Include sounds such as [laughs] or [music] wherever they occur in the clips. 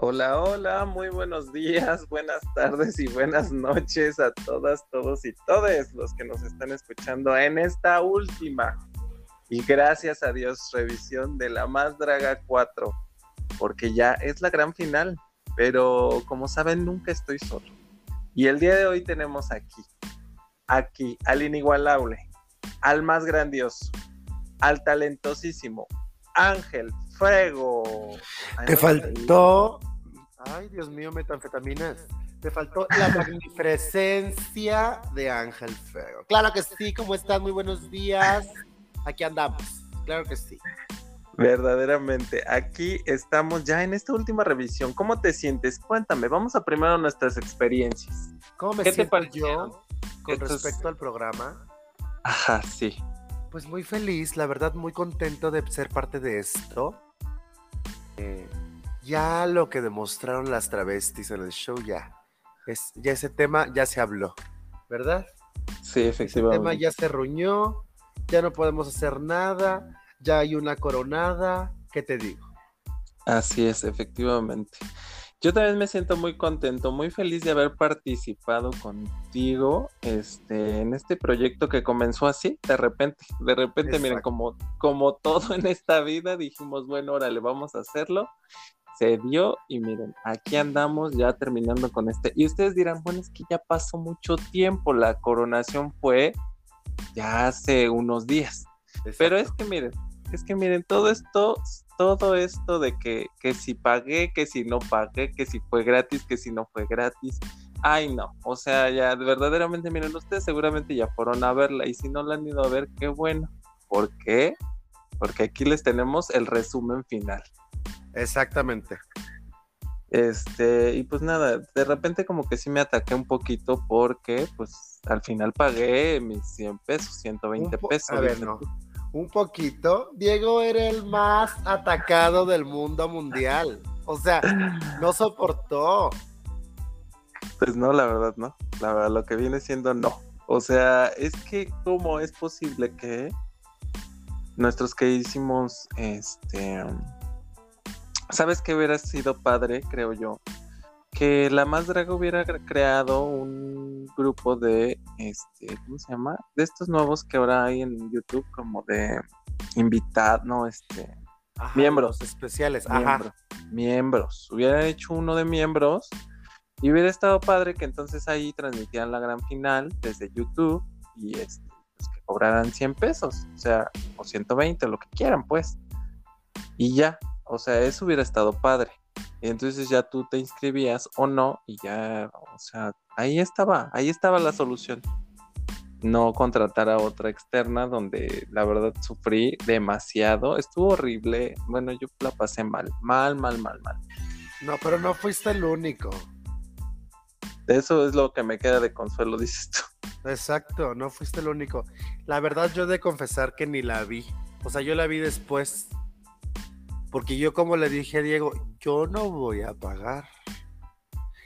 Hola, hola, muy buenos días, buenas tardes y buenas noches a todas, todos y todes los que nos están escuchando en esta última y gracias a Dios revisión de la Más Draga 4, porque ya es la gran final, pero como saben nunca estoy solo. Y el día de hoy tenemos aquí, aquí al inigualable, al más grandioso, al talentosísimo Ángel Frego. Te faltó Ay, Dios mío, metanfetaminas. Te faltó la magnificencia de Ángel Feo. Claro que sí, ¿cómo están? Muy buenos días. Aquí andamos. Claro que sí. Verdaderamente, aquí estamos ya en esta última revisión. ¿Cómo te sientes? Cuéntame, vamos a primero nuestras experiencias. ¿Cómo me siento yo con respecto al programa? Ajá, sí. Pues muy feliz, la verdad muy contento de ser parte de esto. Eh, ya lo que demostraron las travestis en el show, ya. Es, ya ese tema ya se habló, ¿verdad? Sí, efectivamente. El tema ya se ruñó, ya no podemos hacer nada, ya hay una coronada, ¿qué te digo? Así es, efectivamente. Yo también me siento muy contento, muy feliz de haber participado contigo este, en este proyecto que comenzó así, de repente, de repente, miren, como, como todo en esta vida, dijimos, bueno, órale, vamos a hacerlo se dio y miren, aquí andamos ya terminando con este. Y ustedes dirán, bueno, es que ya pasó mucho tiempo, la coronación fue ya hace unos días. Pero es que miren, es que miren, todo esto, todo esto de que, que si pagué, que si no pagué, que si fue gratis, que si no fue gratis. Ay, no, o sea, ya verdaderamente, miren, ustedes seguramente ya fueron a verla y si no la han ido a ver, qué bueno. ¿Por qué? Porque aquí les tenemos el resumen final. Exactamente. Este, y pues nada, de repente como que sí me ataqué un poquito porque pues al final pagué mis 100 pesos, 120 pesos. A ver, no. Un poquito. Diego era el más atacado del mundo mundial. O sea, no soportó. Pues no, la verdad no. La verdad, lo que viene siendo no. O sea, es que cómo es posible que nuestros que hicimos este ¿Sabes qué hubiera sido padre, creo yo? Que la Más Draga hubiera creado un grupo de, este, ¿cómo se llama? De estos nuevos que ahora hay en YouTube, como de invitar, no, este, miembros. especiales, miembros, Miembros. Hubiera hecho uno de miembros y hubiera estado padre que entonces ahí transmitieran la gran final desde YouTube y este, pues que cobraran 100 pesos, o sea, o 120, lo que quieran, pues. Y ya, o sea, eso hubiera estado padre. Y entonces ya tú te inscribías o no y ya, o sea, ahí estaba, ahí estaba la solución. No contratar a otra externa donde la verdad sufrí demasiado. Estuvo horrible. Bueno, yo la pasé mal, mal, mal, mal, mal. No, pero no fuiste el único. Eso es lo que me queda de consuelo, [laughs] dices tú. Exacto, no fuiste el único. La verdad yo he de confesar que ni la vi. O sea, yo la vi después porque yo como le dije a Diego, yo no voy a pagar.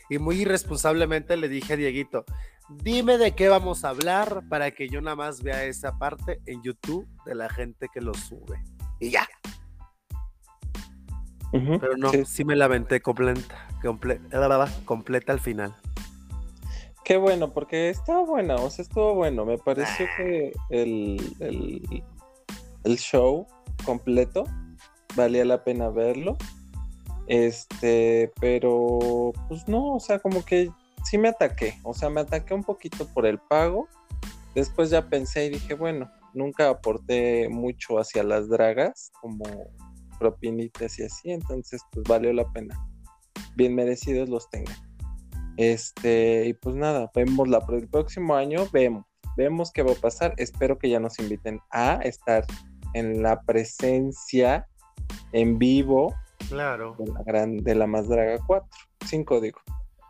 Y muy irresponsablemente le dije a Dieguito, dime de qué vamos a hablar para que yo nada más vea esa parte en YouTube de la gente que lo sube. Y ya. Pero no, sí. me la aventé completa, completa, completa al final. Qué bueno, porque estaba buena, o sea, estuvo bueno. Me pareció ah. que el, el, el show completo valía la pena verlo. Este, pero pues no, o sea, como que sí me ataqué, o sea, me ataqué un poquito por el pago. Después ya pensé y dije, bueno, nunca aporté mucho hacia las dragas, como propinitas y así, entonces pues valió la pena. Bien merecidos los tengan. Este, y pues nada, vemos la, el próximo año, vemos, vemos qué va a pasar. Espero que ya nos inviten a estar en la presencia en vivo claro. de la, gran, de la más draga 4, 5 digo,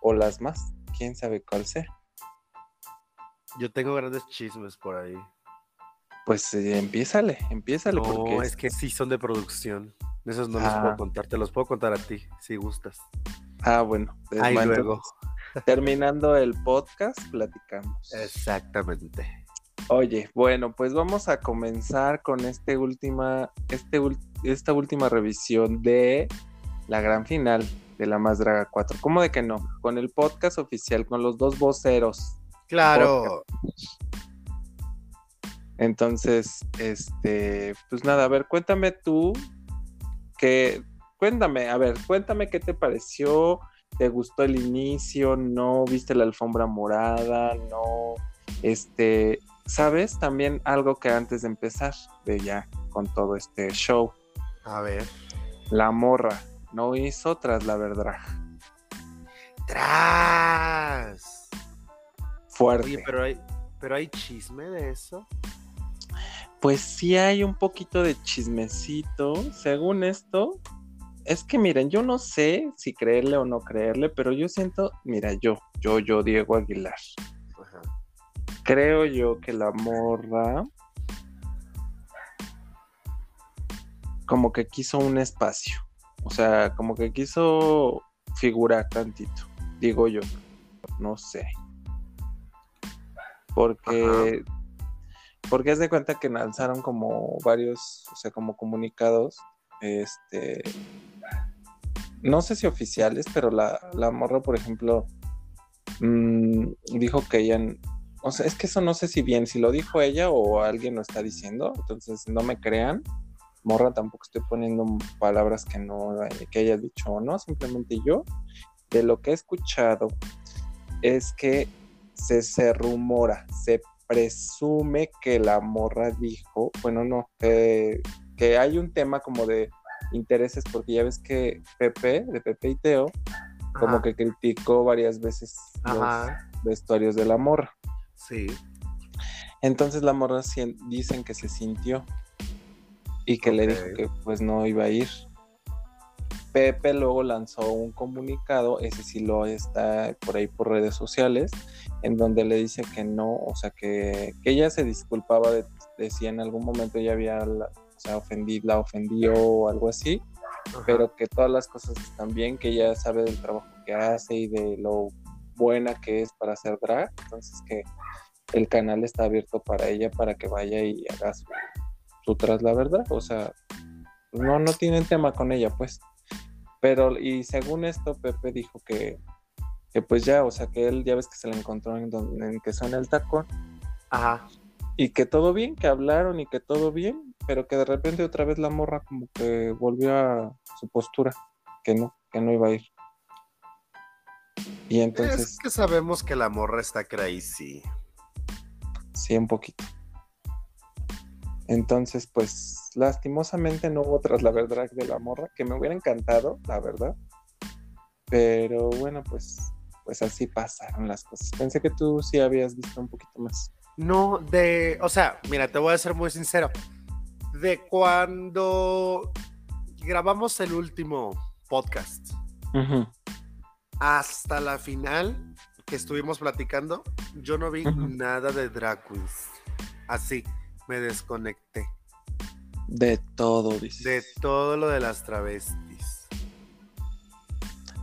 o las más, quién sabe cuál sea. Yo tengo grandes chismes por ahí. Pues eh, empiézale, empiézale. No, porque es que sí son de producción. Esos no los puedo ah. contar, te los puedo contar a ti, si gustas. Ah, bueno. Ahí luego. Terminando el podcast, platicamos. Exactamente. Oye, bueno, pues vamos a comenzar con este última, este, esta última revisión de la gran final de La Más Draga 4. ¿Cómo de que no? Con el podcast oficial, con los dos voceros. Claro. Entonces, este, pues nada, a ver, cuéntame tú que, cuéntame, a ver, cuéntame qué te pareció, te gustó el inicio, no viste la alfombra morada, no, este, sabes también algo que antes de empezar, de ya con todo este show. A ver. La morra no hizo tras la verdad. ¡Tras! Fuerte. Oye, pero hay, pero hay chisme de eso. Pues sí hay un poquito de chismecito. Según esto, es que miren, yo no sé si creerle o no creerle, pero yo siento, mira, yo, yo, yo, Diego Aguilar. Creo yo que la morra como que quiso un espacio. O sea, como que quiso figurar tantito, digo yo. No sé. Porque porque es de cuenta que lanzaron como varios, o sea, como comunicados, este, no sé si oficiales, pero la, la morra, por ejemplo, mmm, dijo que ella, o sea, es que eso no sé si bien, si lo dijo ella o alguien lo está diciendo, entonces no me crean, morra tampoco estoy poniendo palabras que no, que haya dicho o no, simplemente yo, de lo que he escuchado, es que se, se rumora, se presume que la morra dijo, bueno, no, que hay un tema como de intereses, porque ya ves que Pepe, de Pepe y Teo, como que criticó varias veces los vestuarios de la morra. Sí. Entonces la morra dicen que se sintió y que le dijo que pues no iba a ir. Pepe luego lanzó un comunicado, ese sí lo está por ahí por redes sociales, en donde le dice que no, o sea, que, ella se disculpaba de, si en algún momento ella había la, o sea, ofendido, la ofendió o algo así, pero que todas las cosas están bien, que ella sabe del trabajo que hace y de lo buena que es para hacer drag, entonces que el canal está abierto para ella para que vaya y haga su, su tras la verdad, o sea, no, no tienen tema con ella, pues. Pero, y según esto, Pepe dijo que, que pues ya, o sea, que él ya ves que se le encontró en, donde, en que son el tacón. Ajá. Y que todo bien, que hablaron y que todo bien, pero que de repente otra vez la morra como que volvió a su postura, que no, que no iba a ir. Y entonces. Es que sabemos que la morra está crazy. Sí, un poquito. Entonces, pues lastimosamente no hubo tras la verdad de la morra, que me hubiera encantado, la verdad. Pero bueno, pues, pues así pasaron las cosas. Pensé que tú sí habías visto un poquito más. No, de, o sea, mira, te voy a ser muy sincero. De cuando grabamos el último podcast hasta la final que estuvimos platicando, yo no vi nada de drag queens. Así me desconecté. De todo, dice. De todo lo de las travestis.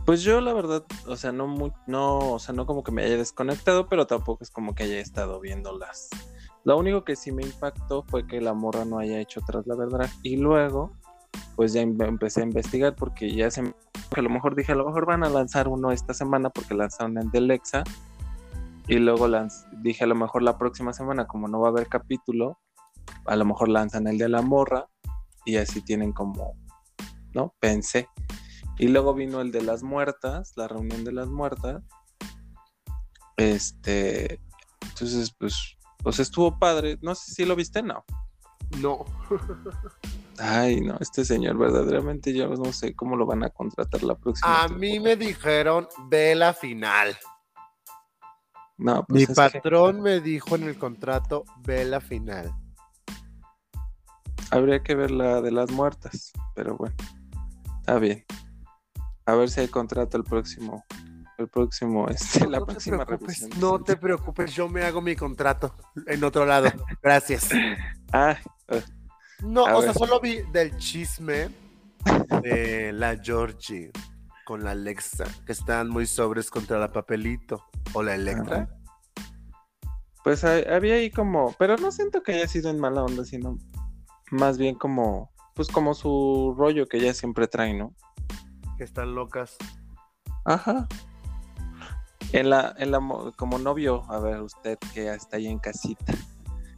Pues yo la verdad, o sea, no muy, no, o sea, no como que me haya desconectado, pero tampoco es como que haya estado viéndolas. Lo único que sí me impactó fue que la morra no haya hecho tras la verdad. Y luego, pues ya empecé a investigar porque ya se a lo mejor dije, a lo mejor van a lanzar uno esta semana porque lanzaron el de Lexa. Y luego dije, a lo mejor la próxima semana, como no va a haber capítulo, a lo mejor lanzan el de la morra y así tienen como, ¿no? Pensé. Y luego vino el de las muertas, la reunión de las muertas. Este, entonces, pues, pues estuvo padre. No sé si lo viste, no. No. [laughs] Ay, no, este señor verdaderamente yo no sé cómo lo van a contratar la próxima. A mí me dijeron, ve la final. No, pues Mi patrón me dijo en el contrato, ve la final. Habría que ver la de las muertas, pero bueno, está bien. A ver si hay contrato el próximo, el próximo, [laughs] este, la próxima revisión. No te preocupes, yo me hago mi contrato en otro lado. Gracias. [laughs] ah, no, o sea, solo vi del chisme de la Georgie con la Alexa, que están muy sobres contra la papelito. O la Electra. Pues había ahí como, pero no siento que haya sido en mala onda, sino más bien como, pues como su rollo que ella siempre trae, ¿no? Que están locas. Ajá. En la, en la, como novio, a ver, usted que está ahí en casita,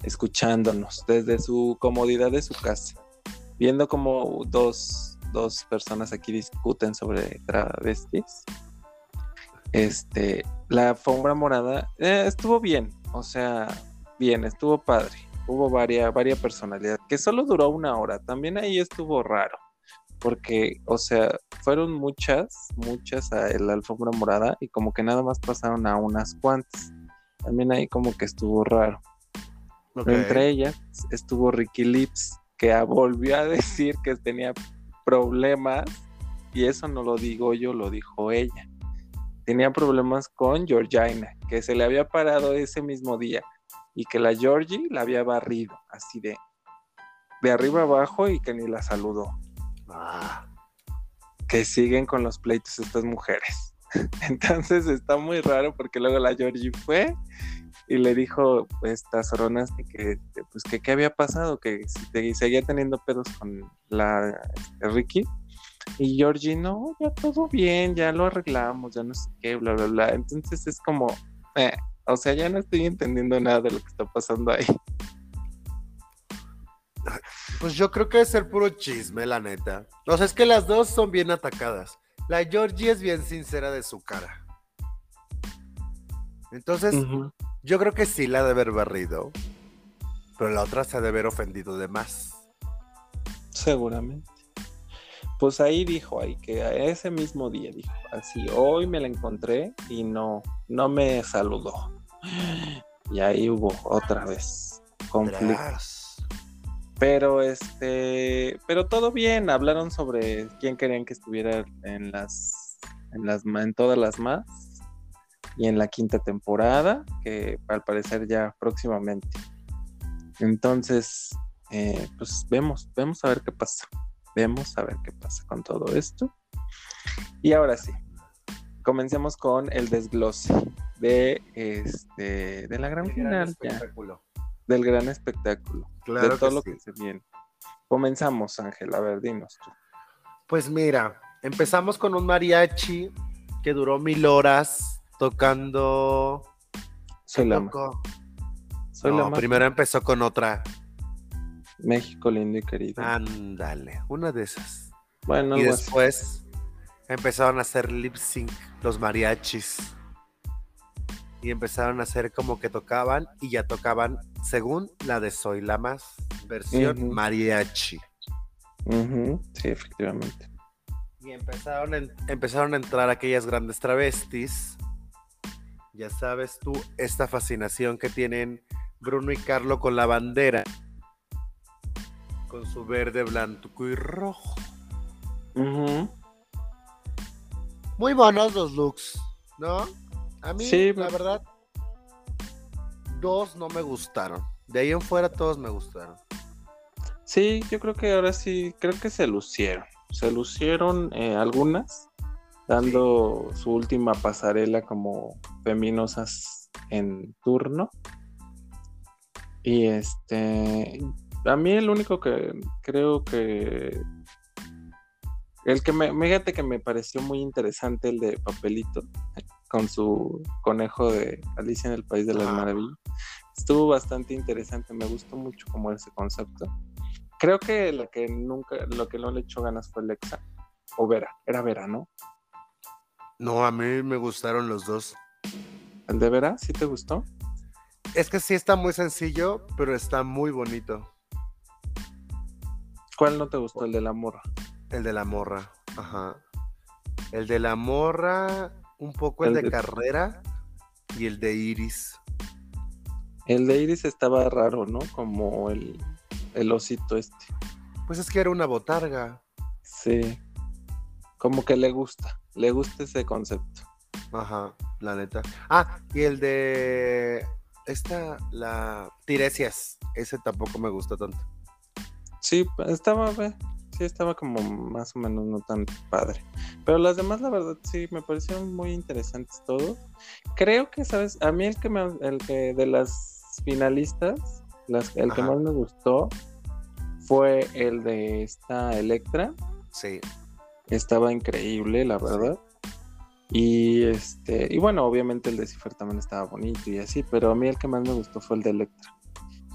escuchándonos desde su comodidad de su casa, viendo como dos, dos personas aquí discuten sobre travestis. Este, la alfombra morada eh, estuvo bien, o sea, bien, estuvo padre. Hubo varias, varias personalidades, que solo duró una hora. También ahí estuvo raro porque, o sea, fueron muchas, muchas a la alfombra morada y como que nada más pasaron a unas cuantas. También ahí como que estuvo raro. Entre ellas estuvo Ricky Lips, que volvió a decir que tenía problemas, y eso no lo digo yo, lo dijo ella. Tenía problemas con Georgina, que se le había parado ese mismo día y que la Georgie la había barrido, así de de arriba abajo y que ni la saludó. Ah. Que siguen con los pleitos estas mujeres. [laughs] Entonces está muy raro porque luego la Georgie fue y le dijo estas soronas que, pues que qué había pasado, que seguía teniendo pedos con la este, Ricky. Y Georgie, no, ya todo bien, ya lo arreglamos, ya no sé qué, bla, bla, bla. Entonces es como, eh, o sea, ya no estoy entendiendo nada de lo que está pasando ahí. Pues yo creo que es el puro chisme, la neta. O sea, es que las dos son bien atacadas. La Georgie es bien sincera de su cara. Entonces, yo creo que sí la ha de haber barrido. Pero la otra se ha de haber ofendido de más. Seguramente. Pues ahí dijo, ahí que ese mismo día dijo, así, hoy me la encontré y no, no me saludó. Y ahí hubo otra vez conflictos. Pero este, pero todo bien, hablaron sobre quién querían que estuviera en las en las en todas las más y en la quinta temporada, que al parecer ya próximamente. Entonces, eh, pues vemos, vemos a ver qué pasa. Vemos a ver qué pasa con todo esto. Y ahora sí, comencemos con el desglose de este de la gran final del gran espectáculo, de todo lo que se viene. Comenzamos, Ángel, a ver, dinos tú. Pues mira, empezamos con un mariachi que duró mil horas tocando. Soy la Soy no, primero empezó con otra. México lindo y querido. Ándale, una de esas. Bueno, y después empezaron a hacer lip sync los mariachis y empezaron a hacer como que tocaban y ya tocaban según la de Soy la Más, versión mariachi. Sí, efectivamente. Y empezaron, empezaron a entrar aquellas grandes travestis. Ya sabes tú, esta fascinación que tienen Bruno y Carlo con la bandera. Con su verde, blanco y rojo. Muy buenos los looks, ¿no? A mí, la verdad, dos no me gustaron. De ahí en fuera todos me gustaron. Sí, yo creo que ahora sí, creo que se lucieron. Se lucieron eh, algunas, dando su última pasarela como feminosas en turno. Y este, a mí el único que creo que el que me, fíjate que me pareció muy interesante el de papelito con su conejo de Alicia en el País de las Maravillas. Estuvo bastante interesante, me gustó mucho como ese concepto. Creo que lo que nunca, lo que no le echó ganas fue Lexa o Vera, era Vera, ¿no? No, a mí me gustaron los dos. ¿El de Vera sí te gustó? Es que sí está muy sencillo, pero está muy bonito. ¿Cuál no te gustó? El de la morra. El de la morra, ajá. El de la morra, un poco el, de, carrera y el de Iris. El de Iris estaba raro, ¿no? Como el, el osito este. Pues es que era una botarga. Sí. Como que le gusta, le gusta ese concepto. Ajá, la neta. Ah, y el de esta, la Tiresias, ese tampoco me gusta tanto. Sí, estaba, sí estaba como más o menos no tan padre. Pero las demás, la verdad, sí, me parecieron muy interesantes todos. Creo que, ¿sabes? A mí el que, me, el que de las finalistas, las, el que más me gustó fue el de esta Electra. Sí. Estaba increíble, la verdad. Y este, y bueno, obviamente el de Cifer también estaba bonito y así, pero a mí el que más me gustó fue el de Electra.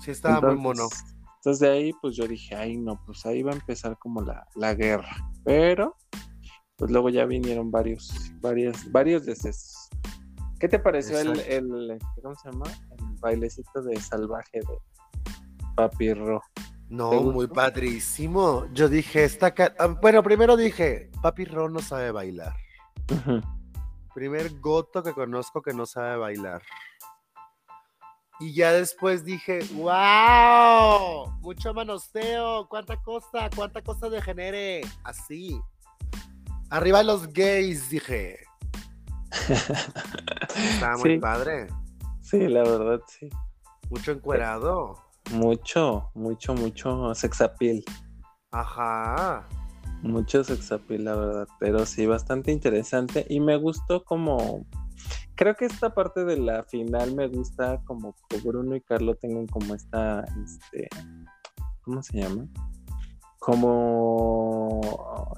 Sí, estaba muy mono. Entonces de ahí, pues yo dije, ay no, pues ahí va a empezar como la, la guerra. Pero, pues luego ya vinieron varios, varios, varios decesos. ¿Qué te pareció el, el, ¿cómo se llama? El bailecito de salvaje de Papi? No, muy padrísimo. Yo dije, esta ah, bueno, primero dije, Papi Ro no sabe bailar. Primer goto que conozco que no sabe bailar. Y ya después dije, wow, mucho manosteo, cuánta costa, cuánta costa de genere, así. Arriba los gays, dije. [laughs] Estaba muy padre. Sí, la verdad, sí. Mucho encuerado. Mucho, mucho, mucho sexapil. Ajá. Mucho sexapil, la verdad. Pero sí, bastante interesante. Y me gustó como. Creo que esta parte de la final me gusta como que Bruno y Carlos tengan como esta. Este, ¿Cómo se llama? Como.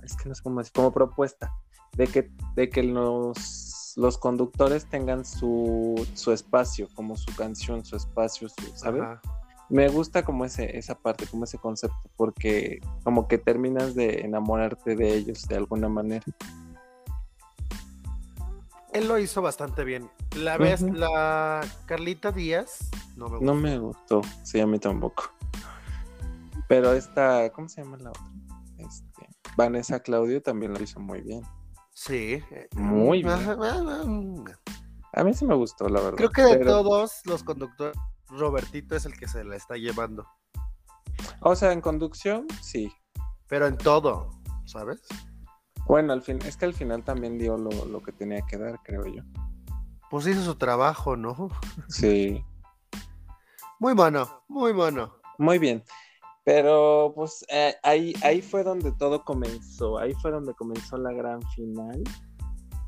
Es que no sé cómo decir. Como propuesta. De que, de que los, los conductores tengan su, su espacio, como su canción, su espacio, su, ¿sabes? Me gusta como ese, esa parte, como ese concepto, porque como que terminas de enamorarte de ellos de alguna manera. Él lo hizo bastante bien. La vez, la Carlita Díaz, no me gustó. No me gustó, sí, a mí tampoco. Pero esta, ¿cómo se llama la otra? Este, Vanessa Claudio también lo hizo muy bien. Sí. Muy bien. A mí sí me gustó, la verdad. Creo que de todos los conductores Robertito es el que se la está llevando. O sea, en conducción, sí. Pero en todo, ¿sabes? Bueno, al fin, es que al final también dio lo, que tenía que dar, creo yo. Pues hizo su trabajo, ¿no? Sí. [laughs] Muy bueno, muy bueno. Muy bien. Pero pues eh, ahí, ahí fue donde todo comenzó, ahí fue donde comenzó la gran final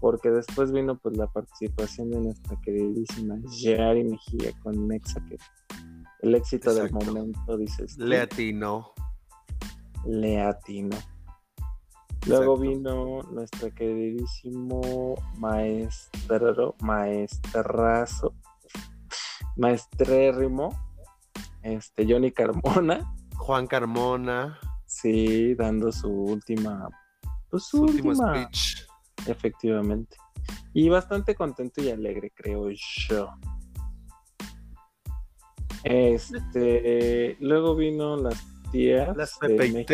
porque después vino pues la participación de nuestra queridísima Gerari Mejía con Nexa, que el éxito del momento, dices. Le atinó. Le atinó. Luego vino nuestro queridísimo maestro, maestrazo, maestrérrimo, este, Johnny Carmona. Juan Carmona. Sí, dando su última, pues, su, último speech Efectivamente. Y bastante contento y alegre, creo yo. Este, luego vino las tías. Las Pepe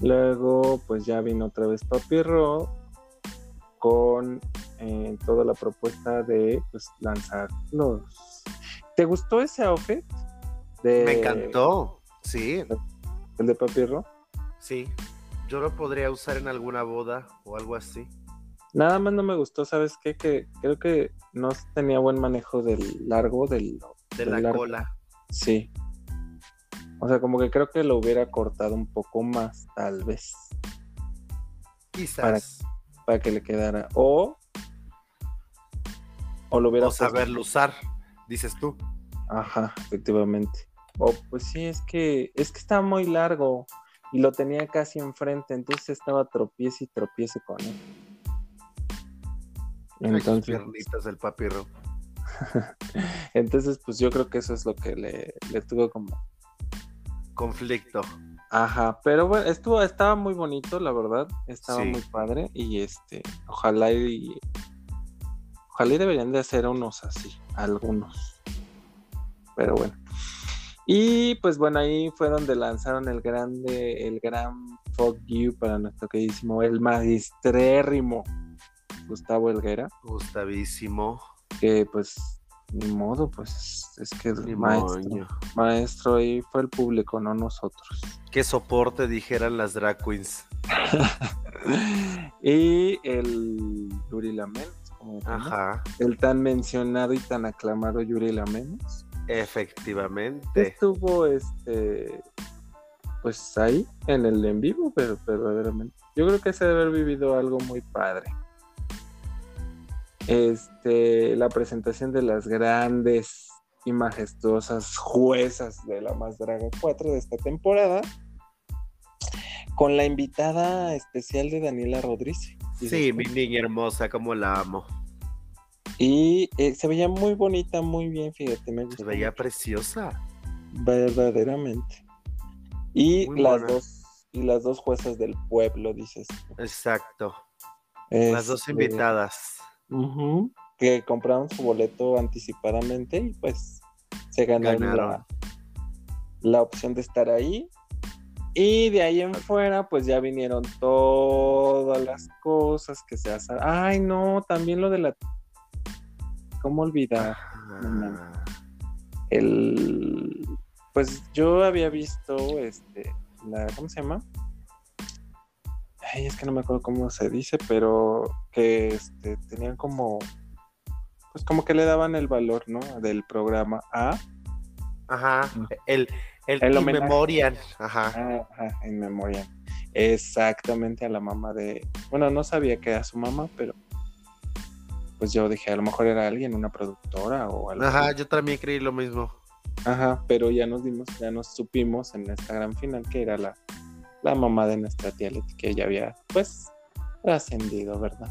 Luego, pues ya vino otra vez Papirro con eh, toda la propuesta de pues, lanzar los. ¿Te gustó ese outfit? Me encantó, sí. ¿El de Papirro? Sí. Yo lo podría usar en alguna boda o algo así. Nada más no me gustó, ¿sabes qué? Que creo que no tenía buen manejo del largo del... De la cola. Sí. O sea, como que creo que lo hubiera cortado un poco más, tal vez. Quizás. Para, que le quedara. O... O lo hubiera... O saberlo usar, dices tú. Ajá, efectivamente. O pues sí, es que... Es que está muy largo y lo tenía casi enfrente, entonces estaba tropiece y tropiece con él. Entonces, piernitas del papirro. [laughs] entonces, pues yo creo que eso es lo que le, le tuvo como conflicto. Ajá, pero bueno, estuvo, estaba muy bonito, la verdad, estaba muy padre y este, ojalá y ojalá y deberían de hacer unos así, algunos. Pero bueno. Y pues bueno, ahí fue donde lanzaron el grande, el gran fuck you para nuestro queridísimo, el maestrérrimo Gustavo Helguera. Gustavísimo. Que pues, ni modo, pues es que maestro, maestro ahí fue el público, no nosotros. Qué soporte dijeran las drag queens. [laughs] y el Yuri Lamens, como Ajá. el tan mencionado y tan aclamado Yuri Lamens Efectivamente. Estuvo este pues ahí en el en vivo, pero verdaderamente. Yo creo que se debe haber vivido algo muy padre. Este, la presentación de las grandes y majestuosas juezas de la Más Draga 4 de esta temporada, con la invitada especial de Daniela Rodríguez. Sí, mi niña hermosa, como la amo. Y eh, se veía muy bonita, muy bien, fíjate, me Se veía preciosa. Verdaderamente. Y las dos, y las dos juezas del pueblo, dices. Exacto. las dos este, invitadas. que compraron su boleto anticipadamente y pues se ganaron, La, la opción de estar ahí y de ahí en fuera, pues ya vinieron todas las cosas que se hacen. Ay, no, también lo de la. ¿Cómo olvidar? El. Pues yo había visto, este, la, ¿cómo se llama? Ay, es que no me acuerdo cómo se dice, pero que este, tenían como, pues como que le daban el valor, ¿no? Del programa a. Ajá, el, el, el Memorial. Ajá. Ajá, en Memorial. Exactamente a la mamá de. Bueno, no sabía que era su mamá, pero. Pues yo dije, a lo mejor era alguien, una productora o algo. Ajá, yo también creí lo mismo. Ajá, pero ya nos dimos, ya nos supimos en esta gran final que era la, la mamá de nuestra tía Leti, que ella había, pues, trascendido, ¿verdad?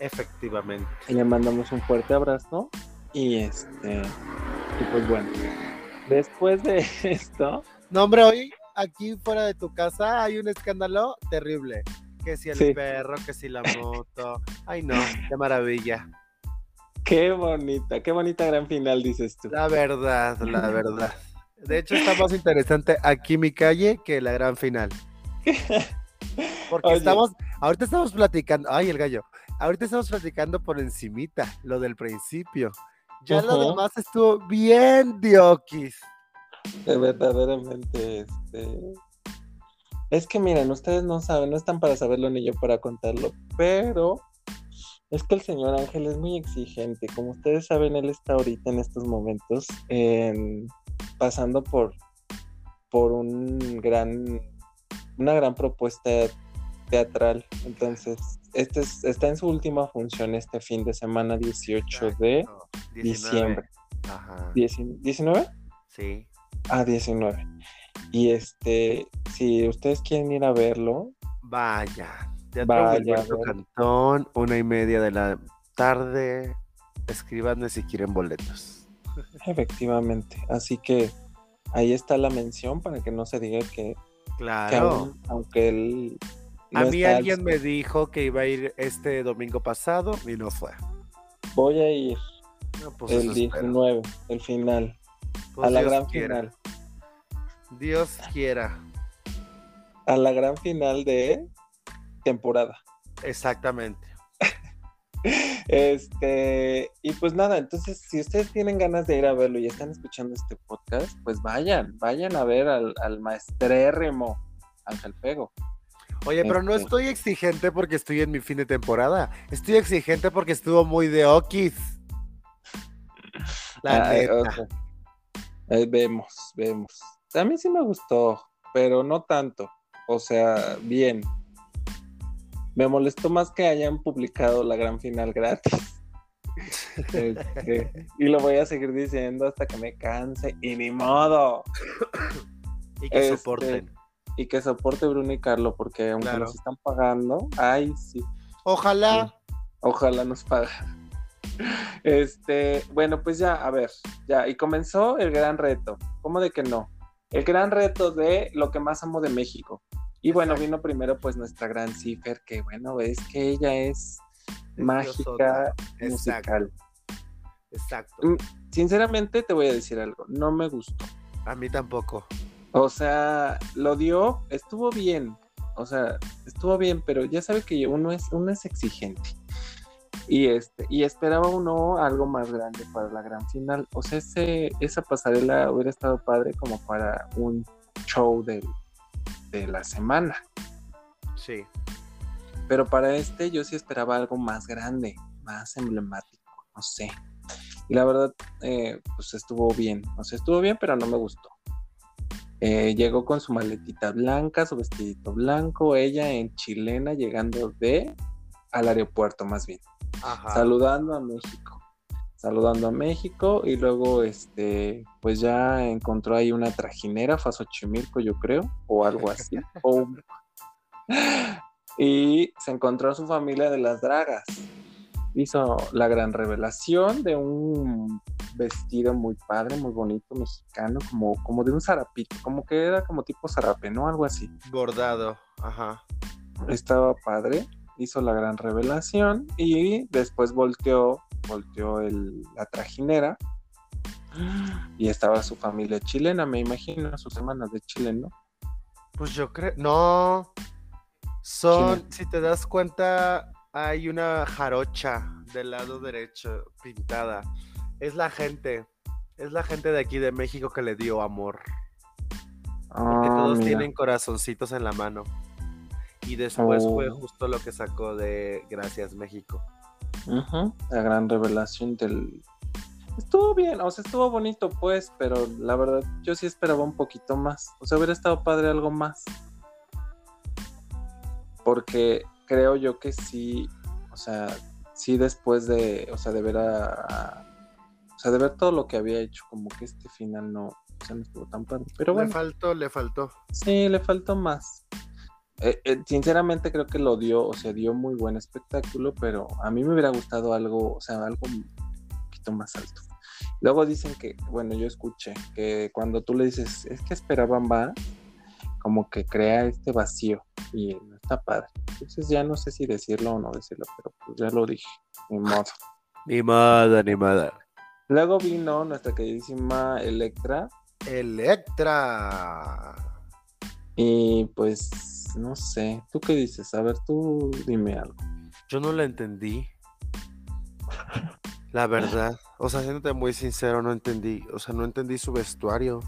Efectivamente. Y le mandamos un fuerte abrazo. Y este. Y pues bueno Después de [laughs] esto. No, hombre, hoy aquí fuera de tu casa hay un escándalo terrible. Que si el perro, que si la moto. Ay, no, qué maravilla. Qué bonita, qué bonita gran final, dices tú. La verdad, la verdad. De hecho, está más interesante aquí mi calle que la gran final. [laughs] Porque estamos, ahorita estamos platicando, ay, el gallo, ahorita estamos platicando por encimita, lo del principio. Ya lo demás estuvo bien diokis. Verdaderamente, este. Es que miren, ustedes no saben, no están para saberlo ni yo para contarlo, pero es que el señor Ángel es muy exigente. Como ustedes saben, él está ahorita en estos momentos pasando por, por un gran, una gran propuesta teatral. Entonces, este está en su última función este fin de semana 18 de diciembre. Ajá. ¿19? Sí. Ah, 19. Y este, si ustedes quieren ir a verlo, vaya. Teatro vaya Cantón, una y media de la tarde. Escribanme si quieren boletos. Efectivamente. Así que ahí está la mención para que no se diga que, claro. aunque él a mí alguien me dijo que iba a ir este domingo pasado y no fue. Voy a ir pues el 19, el final. Pues a la gran final. Dios quiera. A la gran final de temporada. Exactamente. este, y pues nada, entonces si ustedes tienen ganas de ir a verlo y están escuchando este podcast, pues vayan, vayan a ver al, al maestrérrimo Ángel Pego. Oye, pero no este. estoy exigente porque estoy en mi fin de temporada. Estoy exigente porque estuvo muy de okis. La neta. vemos, vemos. A mí sí me gustó, pero no tanto. O sea, bien. Me molestó más que hayan publicado la gran final gratis. [laughs] Este, y lo voy a seguir diciendo hasta que me canse. Y ni modo. Y que este, soporten y que soporte Bruno y Carlo, porque aunque nos están pagando, ay, sí. Ojalá. Ojalá nos paguen. Este, bueno, pues ya, a ver, ya, y comenzó el gran reto. ¿Cómo de que no? El gran reto de lo que más amo de México. Y bueno, vino primero pues nuestra gran Cifer, que bueno, es que ella es, mágica, musical. Exacto. Mm, sinceramente te voy a decir algo, no me gustó. A mí tampoco. O sea, lo dio, estuvo bien. O sea, estuvo bien, pero ya sabe que uno es, uno es exigente. Y este, y esperaba uno algo más grande para la gran final. O sea, ese, esa pasarela hubiera estado padre como para un show de, de la semana. Sí. Pero para este yo sí esperaba algo más grande, más emblemático, no sé. Y la verdad, eh, pues estuvo bien. O sea, estuvo bien, pero no me gustó. Eh, llegó con su maletita blanca, su vestidito blanco, ella en chilena llegando de al aeropuerto más bien, saludando a México, saludando a México y luego este pues ya encontró ahí una trajinera, fue a Xochimilco yo creo, o algo así, [laughs] y se encontró a su familia de las dragas. Hizo la gran revelación de un vestido muy padre, muy bonito, mexicano, como, como de un zarapito, como que era como tipo zarape, ¿no? Algo así. Bordado, ajá. Estaba padre, hizo la gran revelación y después volteó, volteó el, la trajinera y estaba su familia chilena, me imagino, sus hermanas de Chile, ¿no? Pues yo creo, no, son, si te das cuenta, hay una jarocha del lado derecho pintada. Es la gente, es la gente de aquí de México que le dio amor. Porque Ah, todos mira. tienen corazoncitos en la mano. Y después fue Oh. justo lo que sacó de Gracias México. La gran revelación del... Estuvo bien, o sea, estuvo bonito pues, pero la verdad yo sí esperaba un poquito más. O sea, hubiera estado padre algo más. Porque creo yo que sí, o sea, sí después de, o sea, de ver a, a- o sea, de ver todo lo que había hecho, como que este final no, o sea, no estuvo tan padre. Pero Le bueno, faltó, le faltó. Sí, le faltó más. Eh, eh, sinceramente creo que lo dio, o sea, dio muy buen espectáculo, pero a mí me hubiera gustado algo, o sea, algo un poquito más alto. Luego dicen que, bueno, yo escuché que cuando tú le dices, es que esperaban más, como que crea este vacío y no está padre. Entonces ya no sé si decirlo o no decirlo, pero pues ya lo dije, ni modo. Ni modo, ni modo. Luego vino nuestra queridísima Electra Electra. y pues no sé, ¿tú qué dices? A ver, tú dime algo. Yo no la entendí. La verdad. O sea, siéndote muy sincero, no entendí. O sea, no entendí su vestuario.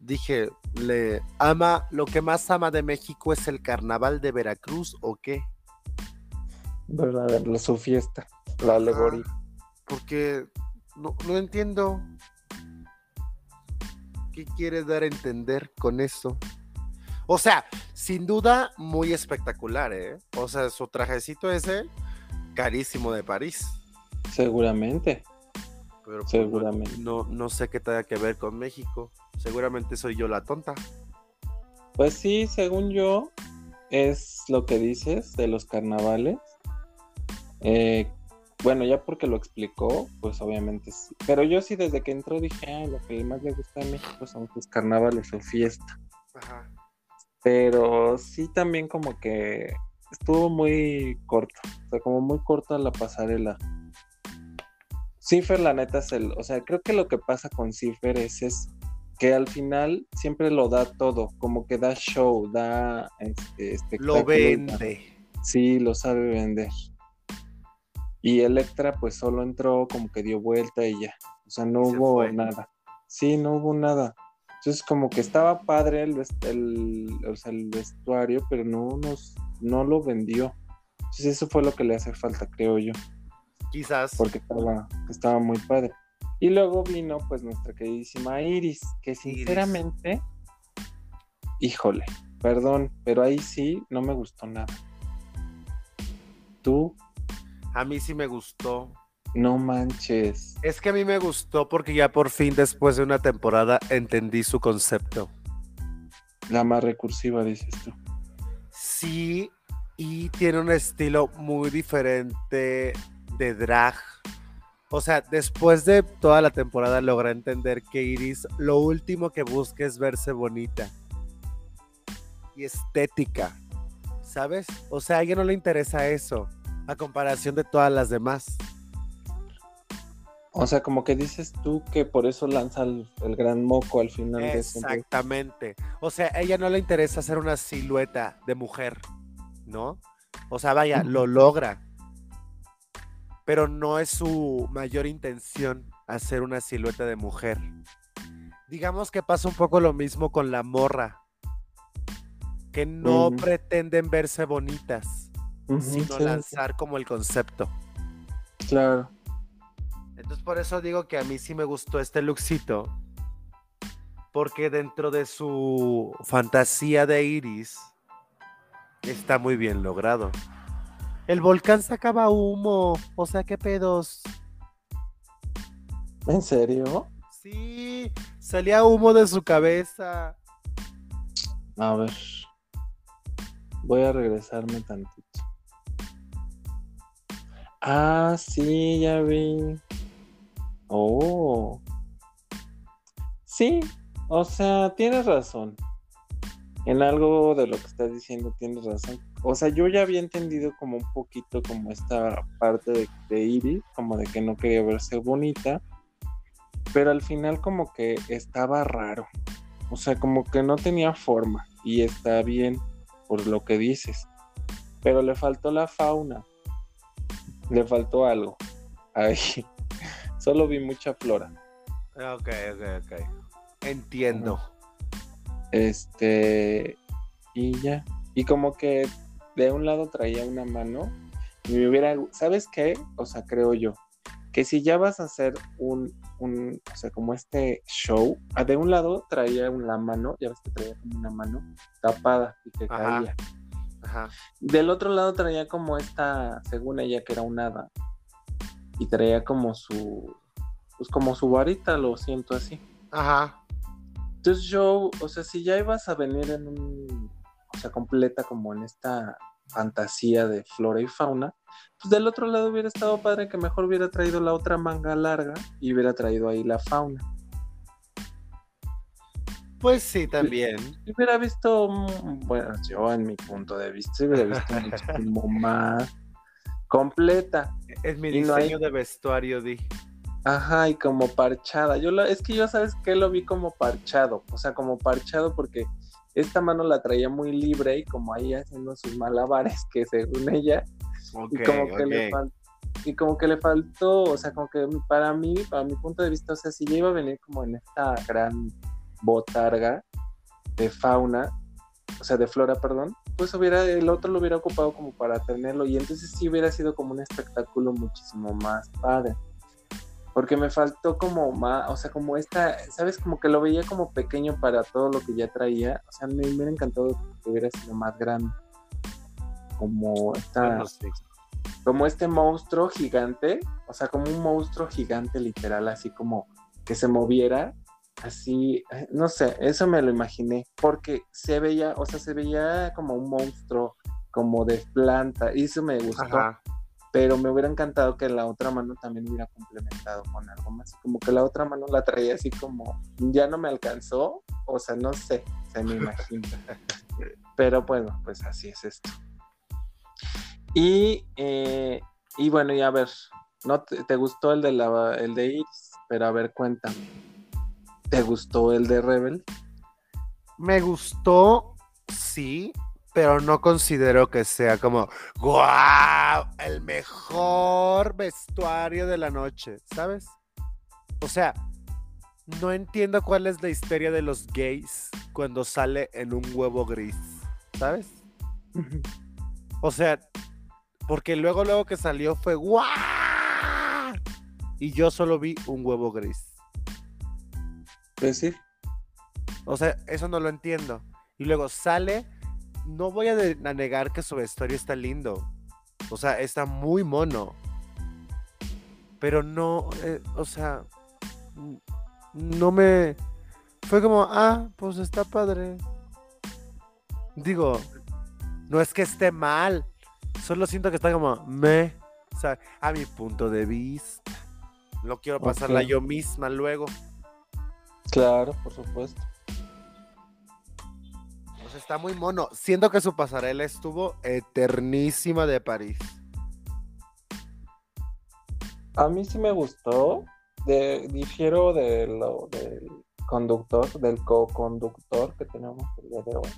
Dije, le ama, lo que más ama de México es el carnaval de Veracruz o qué? ¿verdad? La, su fiesta, la alegoría. Porque no, no entiendo. ¿Qué quiere dar a entender con eso? O sea, sin duda muy espectacular, ¿eh? O sea, su trajecito ese, carísimo de París. Seguramente, Pero pues, Seguramente. No, no sé qué tenga que ver con México. Seguramente soy yo la tonta. pues sí, según yo, es lo que dices de los carnavales. Eh, bueno, ya porque lo explicó, pues obviamente sí. Pero yo sí desde que entró dije, ah, lo que más le gusta a México son sus carnavales o fiesta. Ajá. Pero sí también como que estuvo muy corto, o sea, como muy corta la pasarela. Cifer, la neta, es el, o sea, creo que lo que pasa con Cifer es eso, que al final siempre lo da todo, como que da show, da este, espectáculo. Lo vende. Sí, lo sabe vender. Y Electra pues solo entró, como que dio vuelta y ya, o sea, no se hubo fue. nada. Sí, no hubo nada. Entonces como que estaba padre el, el, o sea, el vestuario, pero no nos, no lo vendió. Entonces eso fue lo que le hace falta, creo yo, Quizás. porque estaba, estaba muy padre. Y luego vino pues nuestra queridísima Iris, que sinceramente, híjole, perdón, pero ahí sí no me gustó nada. Tú, A mí sí me gustó. No manches. Es que a mí me gustó porque ya por fin, después de una temporada, entendí su concepto. La más recursiva, dices tú. Sí, y tiene un estilo muy diferente de drag. O sea, después de toda la temporada logra entender que Iris lo último que busca es verse bonita y estética, ¿sabes? O sea, a ella no le interesa eso, a comparación de todas las demás. O sea, como que dices tú que por eso lanza el, el gran moco al final de siempre. Exactamente. O sea, a ella no le interesa hacer una silueta de mujer, ¿no? O sea, vaya, lo logra. Pero no es su mayor intención hacer una silueta de mujer. Digamos que pasa un poco lo mismo con la morra. Que no pretenden verse bonitas, sino sí, lanzar como el concepto. Claro. Entonces por eso digo que a mí sí me gustó este lookcito. Porque dentro de su fantasía de Iris está muy bien logrado. El volcán sacaba humo. O sea, qué pedos. ¿En serio? Sí, salía humo de su cabeza. A ver. Voy a regresarme tantito. Ah, sí, ya vi. Oh. Sí, o sea, tienes razón. En algo de lo que estás diciendo tienes razón. O sea, yo ya había entendido como un poquito como esta parte de, de como de que no quería verse bonita, pero al final como que estaba raro. O sea, como que no tenía forma y está bien por lo que dices. Pero le faltó la fauna. Le faltó algo. [laughs] Ahí. Solo vi mucha flora. Ok, ok, ok. Entiendo. Este. Y ya. Y como que de un lado traía una mano. Y me hubiera. ¿Sabes qué? O sea, creo yo. Que si ya vas a hacer un. un o sea, como este show. ah, De un lado traía la mano. Ya ves que traía como una mano tapada y que Ajá. caía. Ajá. Del otro lado traía como esta, según ella, que era un hada. Y traía como su, pues como su varita, lo siento así. Ajá. Entonces yo, o sea, si ya ibas a venir en un, o sea, completa como en esta fantasía de flora y fauna, pues del otro lado hubiera estado padre que mejor hubiera traído la otra manga larga y hubiera traído ahí la fauna. Pues sí, también. Hubiera visto, bueno, yo en mi punto de vista, hubiera visto [laughs] muchísimo más completa. Es mi no diseño hay- de vestuario, di. Ajá, y como parchada. Yo la, es que yo sabes que lo vi como parchado, o sea, como parchado porque esta mano la traía muy libre y como ahí haciendo sus malabares que según ella y como que le fal- y como que le faltó, o sea, como que para mí, para mi punto de vista, o sea, si ya iba a venir como en esta gran botarga de fauna, o sea, de flora, perdón, pues hubiera, el otro lo hubiera ocupado como para tenerlo y entonces sí hubiera sido como un espectáculo muchísimo más padre. Porque me faltó como más, o sea, como esta, ¿sabes? Como que lo veía como pequeño para todo lo que ya traía. O sea, me, hubiera encantado que hubiera sido más grande. Como esta, Bueno, sí. como este monstruo gigante, o sea, como un monstruo gigante literal, así como que se moviera, así, eh, no sé, eso me lo imaginé, porque se veía, o sea, se veía como un monstruo, como de planta, y eso me gustó, Ajá. pero me hubiera encantado que la otra mano también hubiera complementado con algo más, como que la otra mano la traía así como, ya no me alcanzó, o sea, no sé, se me imagina. [laughs] pero bueno, pues así es esto. Y, eh, y bueno, y a ver, no te, te gustó el de la el de Iris, pero a ver, cuéntame. ¿Te gustó el de Rebel? Me gustó, sí, pero no considero que sea como, ¡guau! El mejor vestuario de la noche, ¿sabes? O sea, no entiendo cuál es la histeria de los gays cuando sale en un huevo gris, ¿sabes? O sea, porque luego, luego que salió fue ¡guau! Y yo solo vi un huevo gris. Pues sí. O sea, eso no lo entiendo. Y luego sale, no voy a, de- a negar que su vestuario está lindo. O sea, está muy mono. Pero no, eh, o sea, no me... Fue como, ah, pues está padre. Digo, no es que esté mal. Solo siento que está como, me. O sea, a mi punto de vista. No quiero pasarla yo misma luego. Claro, por supuesto. O sea, está muy mono. Siento que su pasarela estuvo eternísima de París. A mí sí me gustó. De, difiero de lo, del conductor, del co-conductor que tenemos el día de hoy.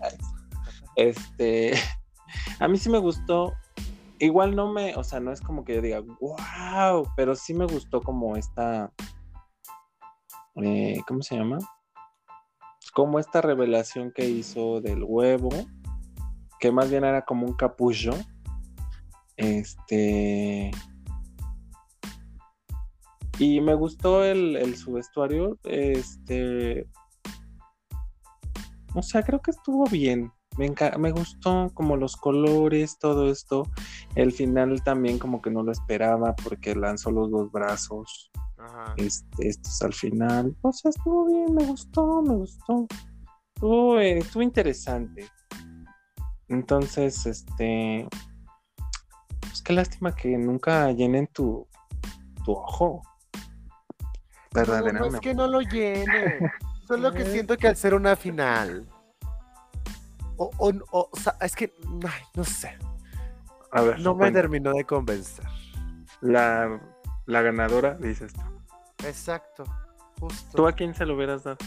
Este, [laughs] a mí sí me gustó. Igual no me, o sea, no es como que yo diga, wow, pero sí me gustó como esta, eh, ¿cómo se llama? Como esta revelación que hizo del huevo, que más bien era como un capullo. Este, y me gustó el, el. Este. O sea, creo que estuvo bien. Me, me gustó como los colores, todo esto. El final también como que no lo esperaba porque lanzó los dos brazos. Ajá. Este, estos al final. O sea, estuvo bien, me gustó, me gustó. Estuvo, eh, estuvo interesante. Entonces, este, pues qué lástima que nunca llenen tu, tu ojo. Verdaderamente. No, no es que no lo llene. [laughs] Solo que siento que al ser una final. O, o, o, sea, es que, ay, no sé. A ver, no me terminó de convencer. La, la ganadora, dices tú. Exacto, justo. ¿Tú a quién se lo hubieras dado?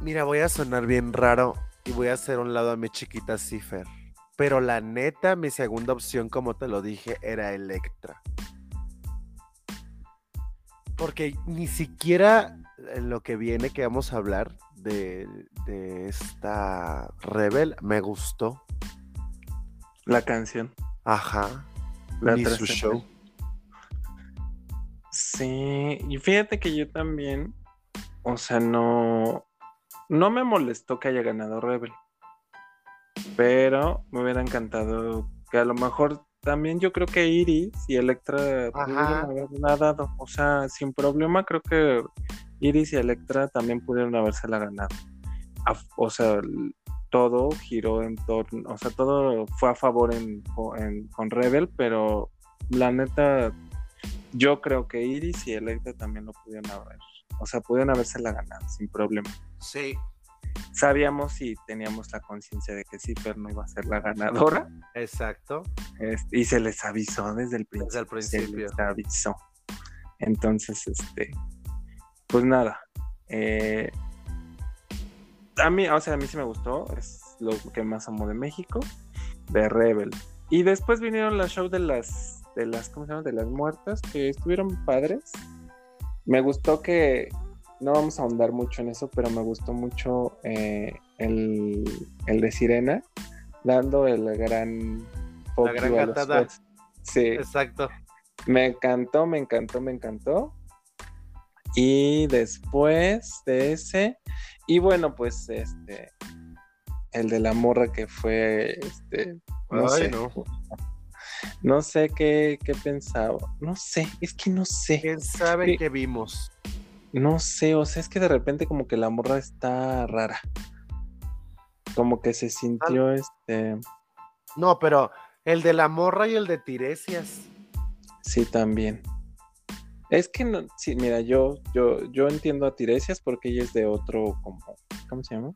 Mira, voy a sonar bien raro y voy a hacer un lado a mi chiquita Cifer. Pero la neta, mi segunda opción, como te lo dije, era Electra. Porque ni siquiera en lo que viene que vamos a hablar de, esta Rebel me gustó. La canción. Ajá. La ni su show. Sí, y fíjate que yo también, o sea, no, no me molestó que haya ganado Rebel, pero me hubiera encantado que a lo mejor también yo creo que Iris y Electra pudieron haber nadado, o sea, sin problema creo que Iris y Electra también pudieron habérsela ganado. o sea, todo giró en torno, o sea, todo fue a favor en, con Rebel, pero la neta, yo creo que Iris y Electra también lo pudieron haber o sea, pudieron habérsela ganado sin problema. Sí. Sabíamos y teníamos la conciencia de que Zipper no iba a ser la ganadora. Exacto. Este, y se les avisó desde el principio. Desde el principio. Se les avisó. Entonces, este, pues nada. Eh, a mí, o sea, a mí sí me gustó. Es lo que más amo de México. De Rebel. Y después vinieron las shows de las, de las, ¿cómo se llama? De las muertas, que estuvieron padres. Me gustó que, no vamos a ahondar mucho en eso, pero me gustó mucho eh, el, de Sirena, dando el gran... La gran cantada. Sí. Exacto. Me encantó, me encantó, me encantó. Y después de ese, y bueno, pues este, el de la morra que fue, este, no sé, no. No sé qué, pensaba. No sé, es que no sé. ¿Quién sabe qué vimos? No sé, o sea, es que de repente como que la morra está rara. Como que se sintió este. No, pero el de la morra y el de Tiresias. Sí, también. Es que no, sí, mira, yo, yo, yo entiendo a Tiresias porque ella es de otro, como, ¿cómo se llama?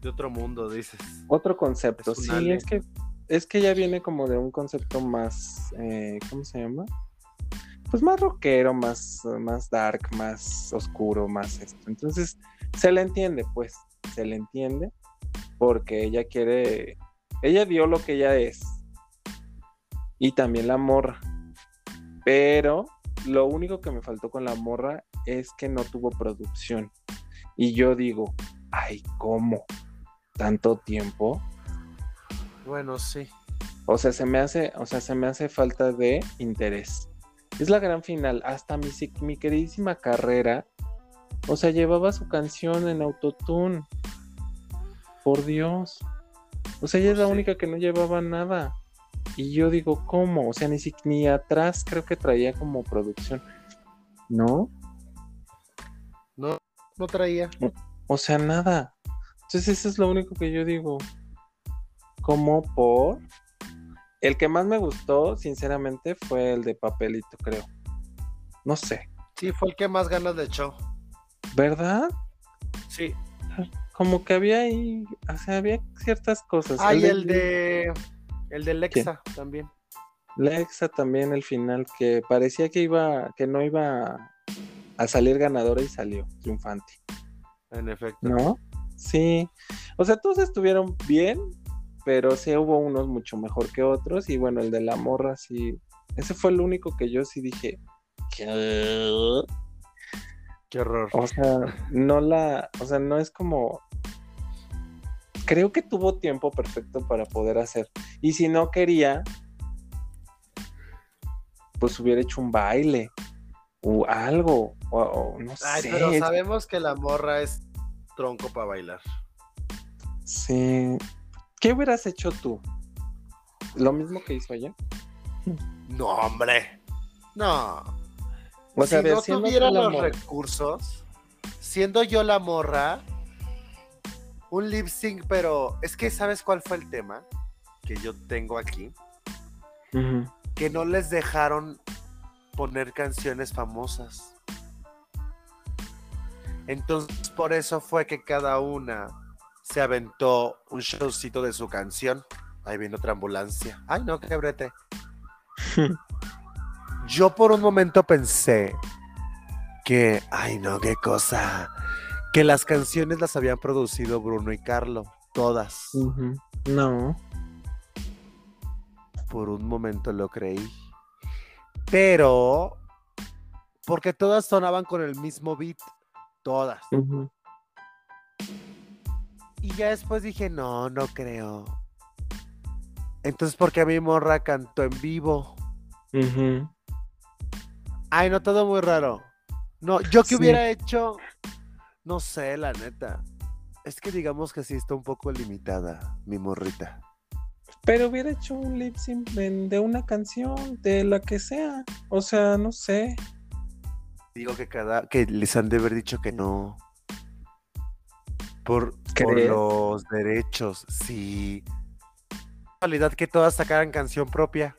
De otro mundo, dices. Otro concepto, sí, es que es que ya viene como de un concepto más, eh, ¿cómo se llama? Pues más rockero, más, más dark, más oscuro, más esto. Entonces, se le entiende, pues, se le entiende, porque ella quiere, ella dio lo que ella es, y también la morra, pero lo único que me faltó con la morra es que no tuvo producción. Y yo digo, ay, ¿cómo? ¿Tanto tiempo? Bueno, sí. O sea, se me hace, o sea, se me hace falta de interés. Es la gran final. Hasta mi, mi queridísima carrera. O sea, llevaba su canción en autotune. Por Dios. O sea, ella es la única que no llevaba nada. Y yo digo, ¿cómo? O sea, ni, ni atrás creo que traía como producción. ¿No? No, no traía. o sea, nada. Entonces, eso es lo único que yo digo como por... El que más me gustó, sinceramente, fue el de papelito, creo. No sé. Sí, fue el que más ganas de echó. ¿Verdad? Sí. Como que había ahí, o sea, había ciertas cosas. Ah, el y el de... El de Lexa también. Lexa también, el final, que parecía que iba, que no iba a salir ganadora y salió triunfante. En efecto. ¿No? Sí. O sea, todos estuvieron bien, pero sí hubo unos mucho mejor que otros y bueno, el de la morra sí, ese fue el único que yo sí dije, ¿qué? Qué horror. O sea, no la, o sea, no es como, creo que tuvo tiempo perfecto para poder hacer y si no quería, pues hubiera hecho un baile o algo, o, no sé. Pero sabemos que la morra es tronco para bailar. Sí, ¿Qué hubieras hecho tú? ¿Lo mismo que hizo ella? No, hombre. No. O sea, si no tuviera los recursos, siendo yo la morra, un lip sync, pero es que ¿sabes cuál fue el tema que yo tengo aquí? Que no les dejaron poner canciones famosas. Entonces, por eso fue que cada una se aventó un showcito de su canción. Ahí viene otra ambulancia. Ay, no, qué brete. [laughs] Yo por un momento pensé que, ay, no, qué cosa. Que las canciones las habían producido Bruno y Carlo. Todas. No. Por un momento lo creí. Pero, porque todas sonaban con el mismo beat. Todas. Y ya después dije, no, no creo. Entonces, ¿por qué mi morra cantó en vivo? Ujú. Ay, no, todo muy raro. No, yo que Sí. hubiera hecho, no sé, la neta. Es que digamos que sí está un poco limitada, mi morrita. Pero hubiera hecho un lip sync de una canción, de la que sea. O sea, no sé. Digo que cada, que les han de haber dicho que no. Por, por los derechos, sí. realidad que todas sacaran canción propia.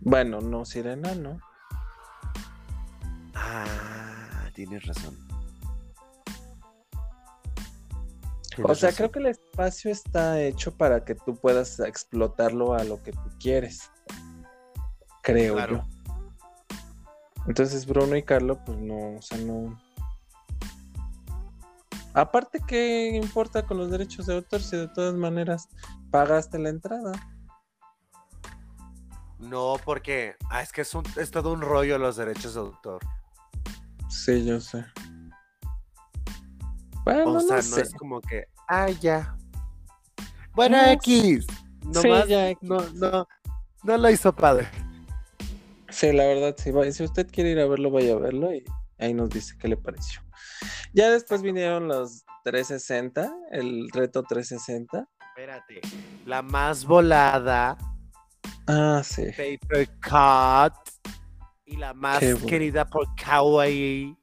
Bueno, no, Sirena, no. Ah, tienes razón. O sea, razón. creo que el espacio está hecho para que tú puedas explotarlo a lo que tú quieres. Creo Claro. yo. Entonces Bruno y Carlos, pues no, o sea, no. Aparte, ¿qué importa con los derechos de autor si de todas maneras pagaste la entrada? No, porque ah, es que es, un- es todo un rollo los derechos de autor. Sí, yo sé. Bueno, o sea, no, no, sé. es como que, ah, ya. Bueno, No, X. sí, Nomás ya, X. no, no, no lo hizo padre. Sí, la verdad, sí. Si usted quiere ir a verlo, vaya a verlo y ahí nos dice qué le pareció. Ya después vinieron los 360, el reto 360. Espérate. La más volada, Ah, sí. Paper Cut. Y la más Qué bueno. querida por Kawaii.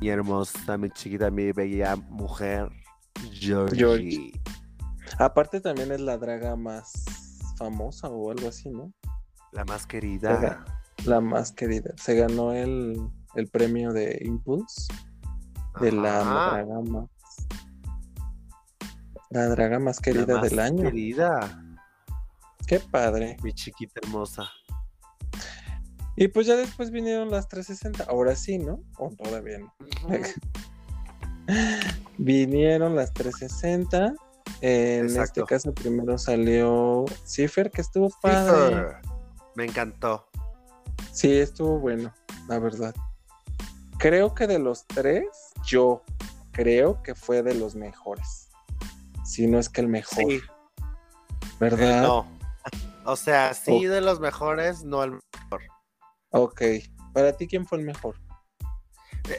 Mi hermosa, mi chiquita, mi bella mujer, Georgie. Georgie. Aparte también es la draga más famosa o algo así, ¿no? La más querida. La más querida. Se ganó el, el premio de Impulse de la Ajá, draga más. La draga más la querida más del año. Querida, Qué padre. mi chiquita hermosa. Y pues ya después vinieron las 360. Ahora sí, ¿no? O todavía no. [laughs] Vinieron las 360. En este caso primero salió Cipher, que estuvo padre. Cipher. Me encantó. Sí, estuvo bueno, la verdad. Creo que de los tres, yo creo que fue de los mejores. Si no es que el mejor, Sí, ¿verdad? eh, no. O sea, sí Oh. de los mejores, no el Ok. ¿Para ti quién fue el mejor?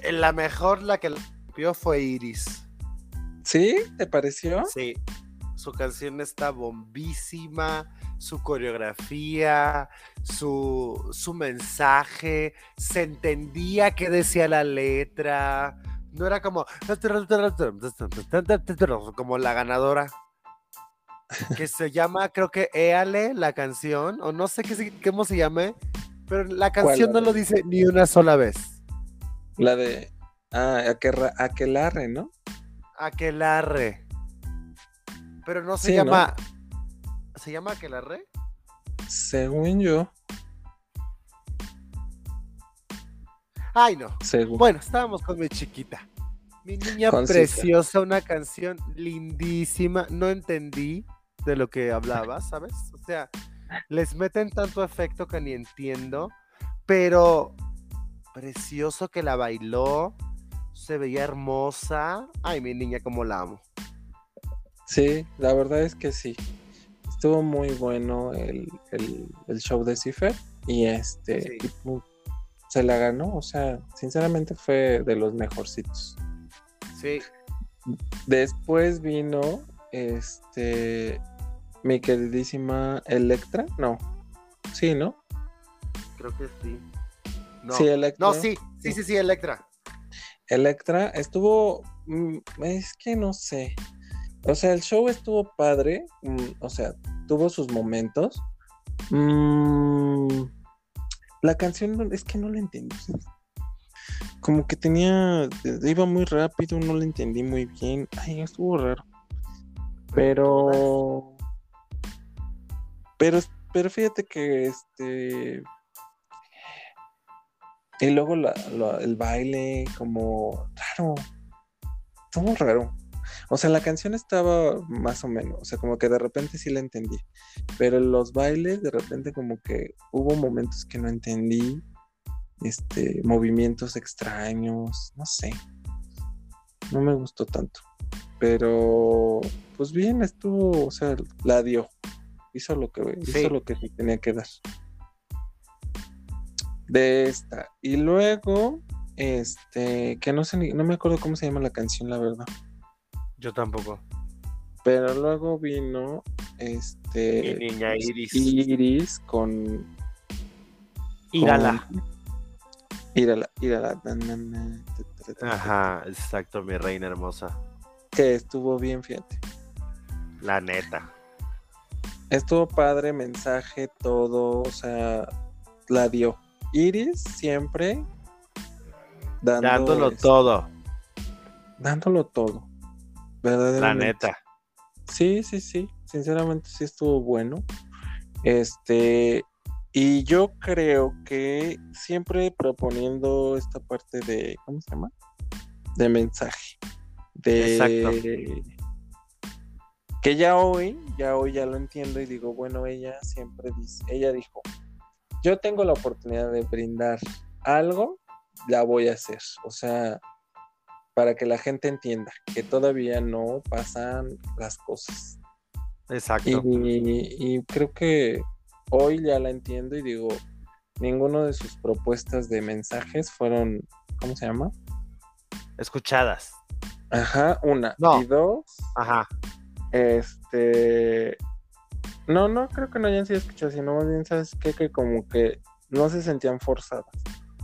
eh, La mejor, la que la rompió fue Iris. ¿Sí? ¿Te pareció? Sí. Su canción está bombísima, su coreografía, su, su mensaje, se entendía qué decía la letra. No era como como la ganadora. Que se llama, creo que Éale, la canción, o no sé qué, cómo se llame, pero la canción no lo dice ni una sola vez. La de. Ah, Aquelarre, ¿no? Aquelarre. Pero no se Sí, ¿no? llama. ¿Se llama Aquelarre? Según yo. Ay, no. Según. Bueno, estábamos con mi chiquita. Mi niña preciosa, una canción lindísima. No entendí de lo que hablaba, [laughs] ¿sabes? O sea, les meten tanto efecto que ni entiendo. Pero precioso que la bailó. Se veía hermosa. Ay, mi niña, como la amo. Sí, la verdad es que sí. Estuvo muy bueno el, el- el show de Cipher. Y este. Sí. y, pu- se la ganó. O sea, sinceramente fue de los mejorcitos. Sí. Después vino este mi queridísima Electra, no. Sí, ¿no? Creo que sí. No, Sí, Electra. no sí, sí, sí, sí, Electra. Electra estuvo, mm, es que no sé, o sea, el show estuvo padre, mm, o sea, tuvo sus momentos. Mm, la canción es que no la entendí. Como que tenía, iba muy rápido, no la entendí muy bien. Ay, estuvo raro. Pero, pero, pero fíjate que este, y luego el baile, como raro, estuvo raro. O sea, la canción estaba más o menos, o sea, como que de repente sí la entendí, pero los bailes de repente como que hubo momentos que no entendí, este, movimientos extraños, no sé, no me gustó tanto, pero pues bien estuvo, o sea, la dio, hizo lo que, hizo lo que tenía que dar de esta. Y luego, este, que no sé, no me acuerdo cómo se llama la canción, la verdad. Yo tampoco. Pero luego vino este. niña Iris. Iris con. Írala. Írala, írala. Ajá, exacto, mi reina hermosa. Que estuvo bien, fíjate. La neta. Estuvo padre, mensaje, todo, o sea, la dio. Iris siempre dándolo todo. Dándolo todo. La neta. Sí, sí, sí. Sinceramente sí estuvo bueno. Este, y yo creo que siempre proponiendo esta parte de, ¿cómo se llama? De mensaje. De Exacto. que ya hoy, ya hoy ya lo entiendo y digo, bueno, ella siempre dice, ella dijo, yo tengo la oportunidad de brindar algo, la voy a hacer. O sea, para que la gente entienda que todavía no pasan las cosas. Exacto. Y, creo que hoy ya la entiendo y digo, ninguno de sus propuestas de mensajes fueron, ¿cómo se llama? Escuchadas. Ajá, una. Y dos. Ajá. Este. No, no creo que no hayan sido escuchadas, sino más bien, ¿sabes qué? Que como que no se sentían forzadas.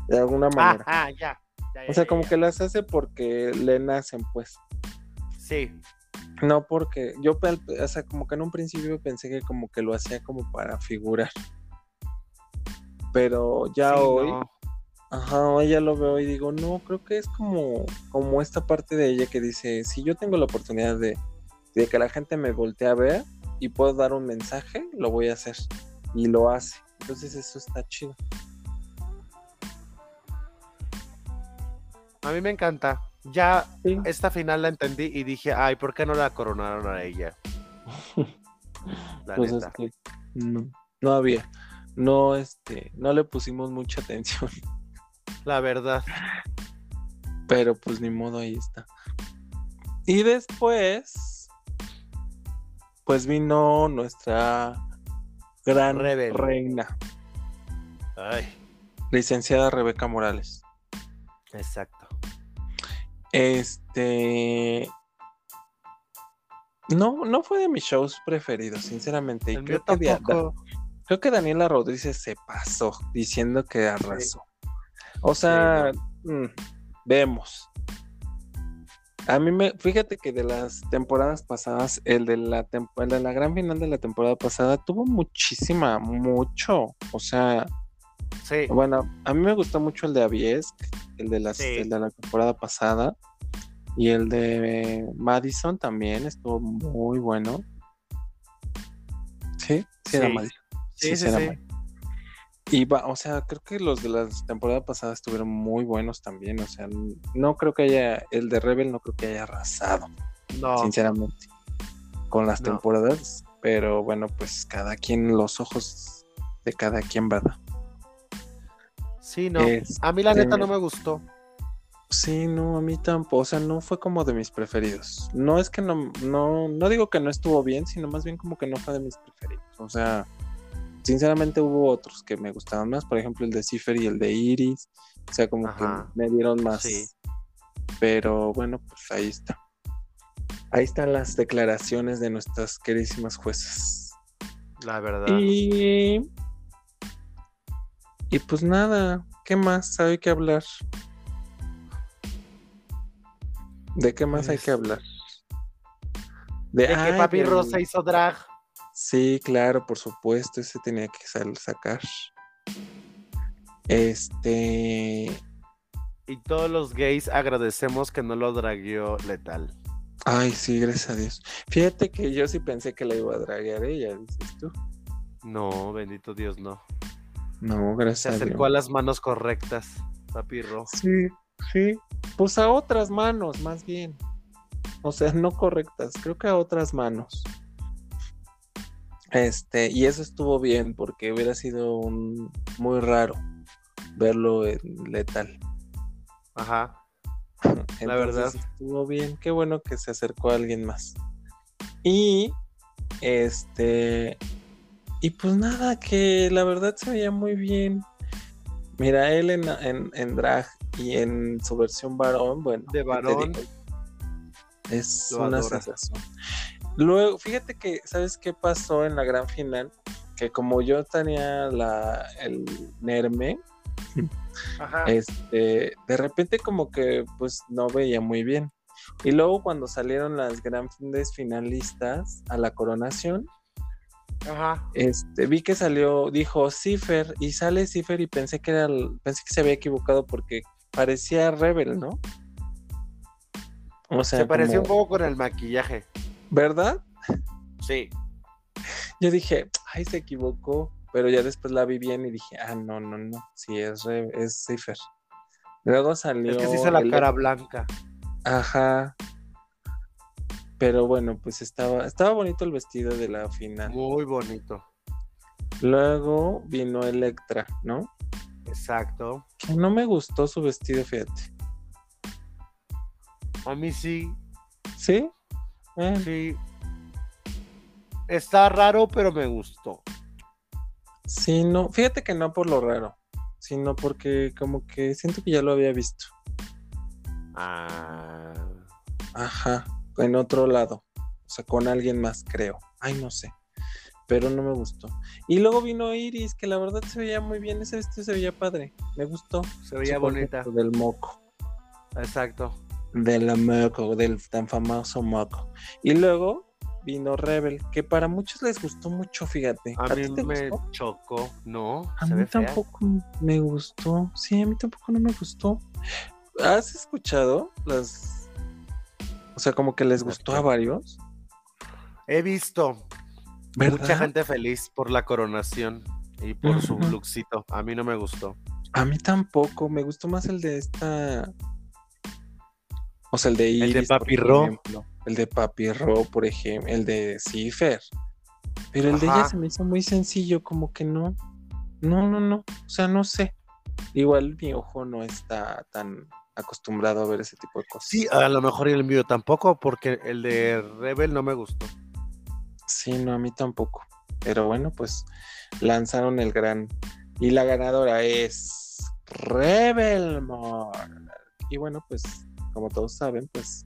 De alguna manera. Ah, ya o sea, como que las hace porque le nacen, pues. Sí. No porque yo, o sea, como que en un principio pensé que como que lo hacía como para figurar. Pero ya hoy, ajá, hoy ya lo veo y digo, no, creo que es como, como esta parte de ella que dice, si yo tengo la oportunidad de, de que la gente me voltee a ver y puedo dar un mensaje, lo voy a hacer. Y lo hace. Entonces eso está chido. A mí me encanta. Ya esta final la entendí y dije, ay, ¿por qué no la coronaron a ella? [laughs] La pues neta. no, no había. No, este, no le pusimos mucha atención. La verdad. Pero pues ni modo, ahí está. Y después, pues vino nuestra gran reina. Ay. Licenciada Rebeca Morales. Exacto. Este. No, no fue de mis shows preferidos, sinceramente. creo, que creo que Daniela Rodríguez se pasó diciendo que arrasó. O sea, mm, vemos. A mí me, fíjate que de las temporadas pasadas, el de la, el de la gran final de la temporada pasada tuvo muchísima, mucho. O sea, sí. bueno, a mí me gustó mucho el de Avies, el de, las, el de la temporada pasada. Y el de Madison también estuvo muy bueno. Sí, sí, era Madison. Sí, sí, sí. Y va, o sea, creo que los de la temporada pasada estuvieron muy buenos también. O sea, no creo que haya, el de Rebel no creo que haya arrasado. No. Sinceramente. Con las temporadas. Pero bueno, pues cada quien, los ojos de cada quien, ¿verdad? Sí, no. a mí la neta no me gustó. Sí, no, a mí tampoco, o sea, no fue como de mis preferidos. No es que no, no, no digo que no estuvo bien, sino más bien como que no fue de mis preferidos. O sea, sinceramente hubo otros que me gustaban más, por ejemplo el de Cipher y el de Iris, o sea, como que me dieron más. Sí. Pero bueno, pues ahí está. Ahí están las declaraciones de nuestras queridísimas juezas. La verdad. Y... Y pues nada, ¿qué más hay que hablar? ¿De qué más hay que Pues, hablar? De que ay, Papi Rosa hizo drag. Sí, claro, por supuesto, ese tenía que sacar. Este. Y todos los gays agradecemos que no lo dragueó letal. Ay, sí, gracias a Dios. Fíjate que yo sí pensé que la iba a draguear ella, dices tú. No, bendito Dios, no. No, Se gracias a acercó a Dios. las manos correctas, Papi Ro. Sí, sí. Pues a otras manos, más bien. O sea, no correctas, creo que a otras manos. Este, y eso estuvo bien, porque hubiera sido un muy raro verlo en letal. Ajá. [laughs] Entonces, verdad. Estuvo bien, qué bueno que se acercó a alguien más. Y este, y pues nada, que la verdad se veía muy bien. Mira, él en, en, en drag y en su versión varón, bueno, De ¿qué te varón. digo? es Lo una adora. sensación. Luego, fíjate que, ¿sabes qué pasó en la gran final? Que como yo tenía la, el Nerme, Ajá. este, de repente como que pues no veía muy bien. Y luego cuando salieron las grandes finalistas a la coronación, Ajá. este, vi que salió, dijo Cifer, y sale Cifer y pensé que era, el- pensé que se había equivocado porque parecía Rebel, ¿no? O sea, Se pareció un poco con el maquillaje. ¿verdad? Sí. Yo dije, ay, se equivocó, pero ya después la vi bien y dije, ah, no, no, no, sí, es, Re- es Cifer. Luego salió... Es que se hizo la el- cara blanca. Ajá. Pero bueno, pues estaba, estaba bonito el vestido de la final. Muy bonito. Luego vino Electra, ¿no? Exacto. Que no me gustó su vestido, fíjate. A mí sí. ¿Sí? Eh, Sí. Está raro, pero me gustó. sí, no. Fíjate que no por lo raro, sino porque como que siento que ya lo había visto. Ah. Ajá, en otro lado. O sea, con alguien más, creo. Ay, no sé. Pero no me gustó. Y luego vino Iris, que la verdad se veía muy bien. Ese vestido se veía padre. Me gustó. Se veía bonita. Del moco. Exacto. Del moco, del tan famoso moco. Y luego vino Rebel, que para muchos les gustó mucho, fíjate. A, ¿A mí te me gustó? chocó. No, A mí fea. tampoco me gustó. Sí, a mí tampoco no me gustó. ¿Has escuchado las... O sea, como que les ¿Las gustó a varios? He visto ¿Verdad? mucha gente feliz por la coronación y por su lookcito. A mí no me gustó. A mí tampoco, me gustó más el de esta. O sea, el de de Iris, por Papi Ro. ejemplo. El de Papi Ro, por ejemplo. El de Cifer. Pero el de ella se me hizo muy sencillo, como que no. No, no, no. O sea, no sé. Igual mi ojo no está tan acostumbrado a ver ese tipo de cosas. Sí, a lo mejor el mío tampoco, porque el de Rebel no me gustó. Sí, no, a mí tampoco. Pero bueno, pues lanzaron el gran. Y la ganadora es Rebelmore. Y bueno, pues, como todos saben, pues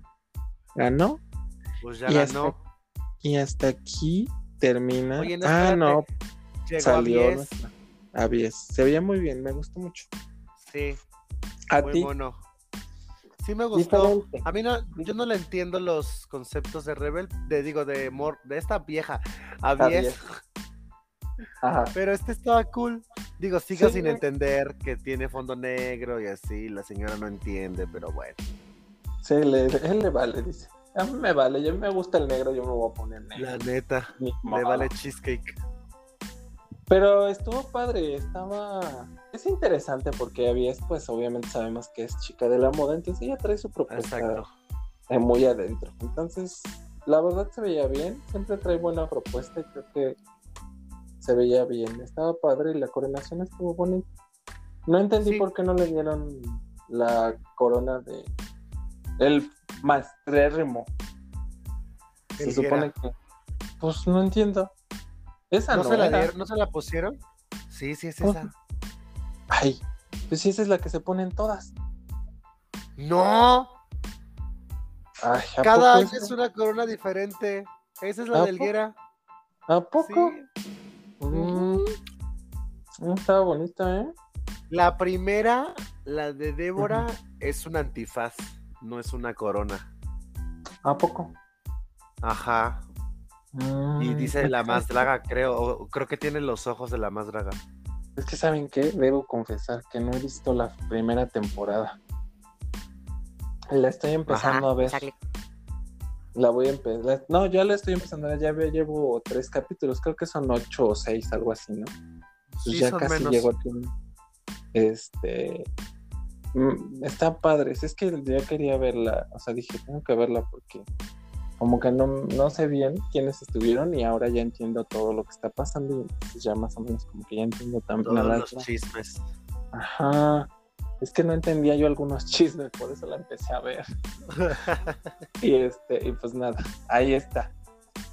ganó. Pues ya Y hasta, ganó. y hasta aquí termina. Oye, no, ah, no, Llegó salió a 10. nuestra Avies. Se veía muy bien, me gustó mucho. Sí, A muy ti, bueno. Sí me gustó. diferente. A mí no, yo no le entiendo los conceptos de Rebel, de digo, de Mor, de esta vieja, Avies, Avies. Ajá. pero este estaba cool. Digo, sigo Sí. sin entender que tiene fondo negro y así, la señora no entiende, pero bueno. Sí, le, él le vale, dice. A mí me vale, yo me gusta el negro, yo me voy a poner negro. La neta, modo. vale cheesecake. Pero estuvo padre, estaba... Es interesante porque Avies, pues obviamente sabemos que es chica de la moda, entonces ella trae su propuesta Exacto. muy adentro. Entonces, la verdad se veía bien, siempre trae buena propuesta y creo que se veía bien. Estaba padre y la coronación estuvo bonita. No entendí Sí. por qué no le dieron la corona de... El mastrérrimo. Se El supone que... Pues no entiendo. Esa ¿No, no, se la dieron- ¿No se la pusieron? Sí, sí, es Pues, esa. Ay, pues sí, esa es la que se ponen todas. No, Ay, ¿a cada poco año es una corona diferente. Esa es la ¿A? Guera. ¿A poco? Sí. Mm, mm, estaba bonita, ¿eh? La primera, la de Débora, es un antifaz, no es una corona. ¿A poco? Ajá. Y Mm, dice es la más draga, creo. Creo que tiene los ojos de la más draga. Es que, ¿saben qué? Debo confesar que no he visto la primera temporada. La estoy empezando Ajá, a ver. La voy a empezar. No, ya la estoy empezando a ver. Ya llevo tres capítulos. Creo que son ocho o seis, algo así, ¿no? Pues Sí, ya son casi menos. llego a fin. Este. mm, Están padres. Es que ya quería verla. O sea, dije, tengo que verla porque. Como que no, no sé bien quiénes estuvieron y ahora ya entiendo todo lo que está pasando y entonces ya más o menos como que ya entiendo también Todos los otra. chismes. Ajá. Es que no entendía yo algunos [laughs] chismes, por eso la empecé a ver. [laughs] y este, y pues nada, ahí está.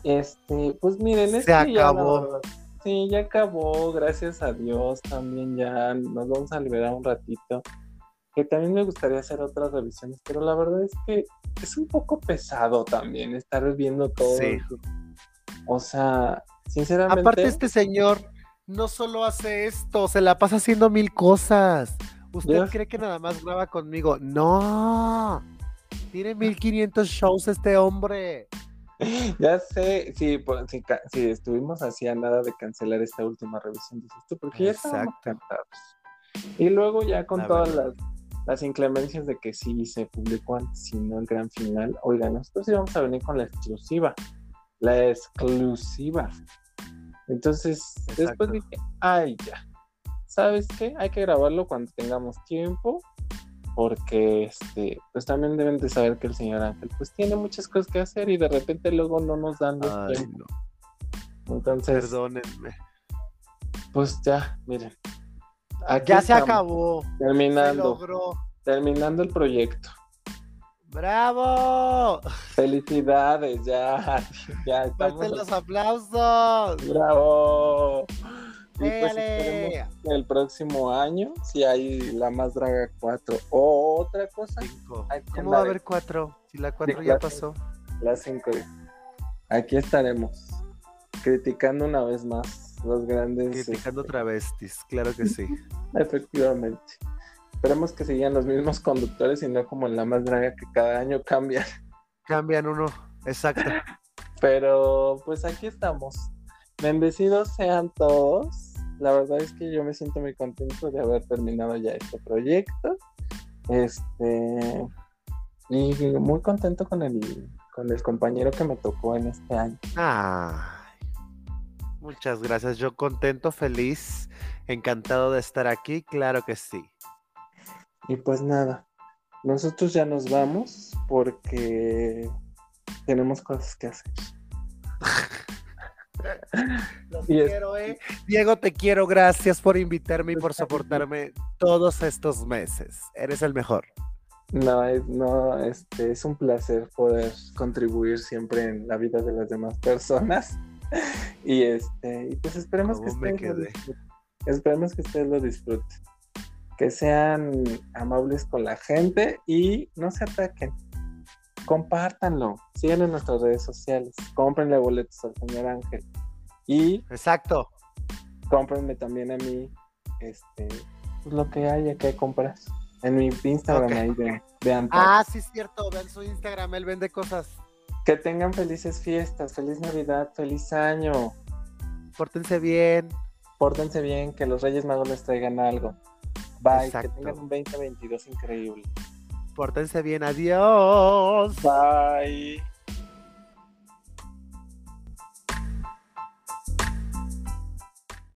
Este, pues miren, Se ya, la acabó. verdad, sí, ya acabó, gracias a Dios, también ya nos vamos a liberar un ratito. Que también me gustaría hacer otras revisiones, pero la verdad es que es un poco pesado también estar viendo todo. Sí. O sea, sinceramente. Aparte, este señor no solo hace esto, se la pasa haciendo mil cosas. ¿Usted Ya. cree que nada más graba conmigo? No. Tiene 1500 shows este hombre. [laughs] Ya sé, sí, pues, sí, ca- sí, estuvimos así a nada de cancelar esta última revisión, dices tú, porque ya estábamos Exacto. cansados. Y luego ya con La todas verdad. las, las inclemencias de que sí se publicó antes y no el gran final, oigan, nosotros íbamos a venir con la exclusiva, la exclusiva. Entonces, después dije, ay, ya, ¿sabes qué? Hay que grabarlo cuando tengamos tiempo, porque este, pues también deben de saber que el señor Ángel pues tiene muchas cosas que hacer y de repente luego no nos dan los Ay, tiempos. no. Entonces, Perdónenme. pues ya, miren. Aquí Ya se acabó. Se Terminando, logró. terminando el proyecto. ¡Bravo! Felicidades, ya, ya estamos. ¡Fuertes los aplausos! Bravo. Y pues esperemos que el próximo año, si hay la más draga 4 o otra cosa, Cinco. ¿Cómo va a haber cuatro? Si la cuatro Sí, ya claro. pasó. las 5. Aquí estaremos, criticando una vez más los grandes. Criticando este, travestis, claro que sí. [laughs] Efectivamente. Esperemos que sigan los mismos conductores y no como en la más draga que cada año cambia. [laughs] Cambian uno, exacto. Pero pues aquí estamos. Bendecidos sean todos. La verdad es que yo me siento muy contento de haber terminado ya este proyecto. Este y muy contento con el con el compañero que me tocó en este año. Ay, muchas gracias. Yo contento, feliz, encantado de estar aquí, claro que sí. Y pues nada, nosotros ya nos vamos porque tenemos cosas que hacer. [laughs] Los Y es- quiero, eh. Diego, te quiero. Gracias por invitarme y por soportarme todos estos meses. Eres el mejor. No, no, este, es un placer poder contribuir siempre en la vida de las demás personas. [laughs] Y este, y pues esperemos que ¿Cómo me ustedes lo. Esperemos que ustedes lo disfruten. Que sean amables con la gente y no se ataquen. Compártanlo. Sigan en nuestras redes sociales. Cómprenle boletos al señor Ángel. Y Exacto. cómprenme también a mí este, pues, lo que haya que comprar. En mi Instagram Ok. ahí Antac. Ah, sí, es cierto. Vean su Instagram, él vende cosas. Que tengan felices fiestas, feliz Navidad, feliz año. Pórtense bien. Pórtense bien, que los Reyes Magos les traigan algo. Bye, Exacto. que tengan un 2022 increíble. Pórtense bien. Adiós. Bye.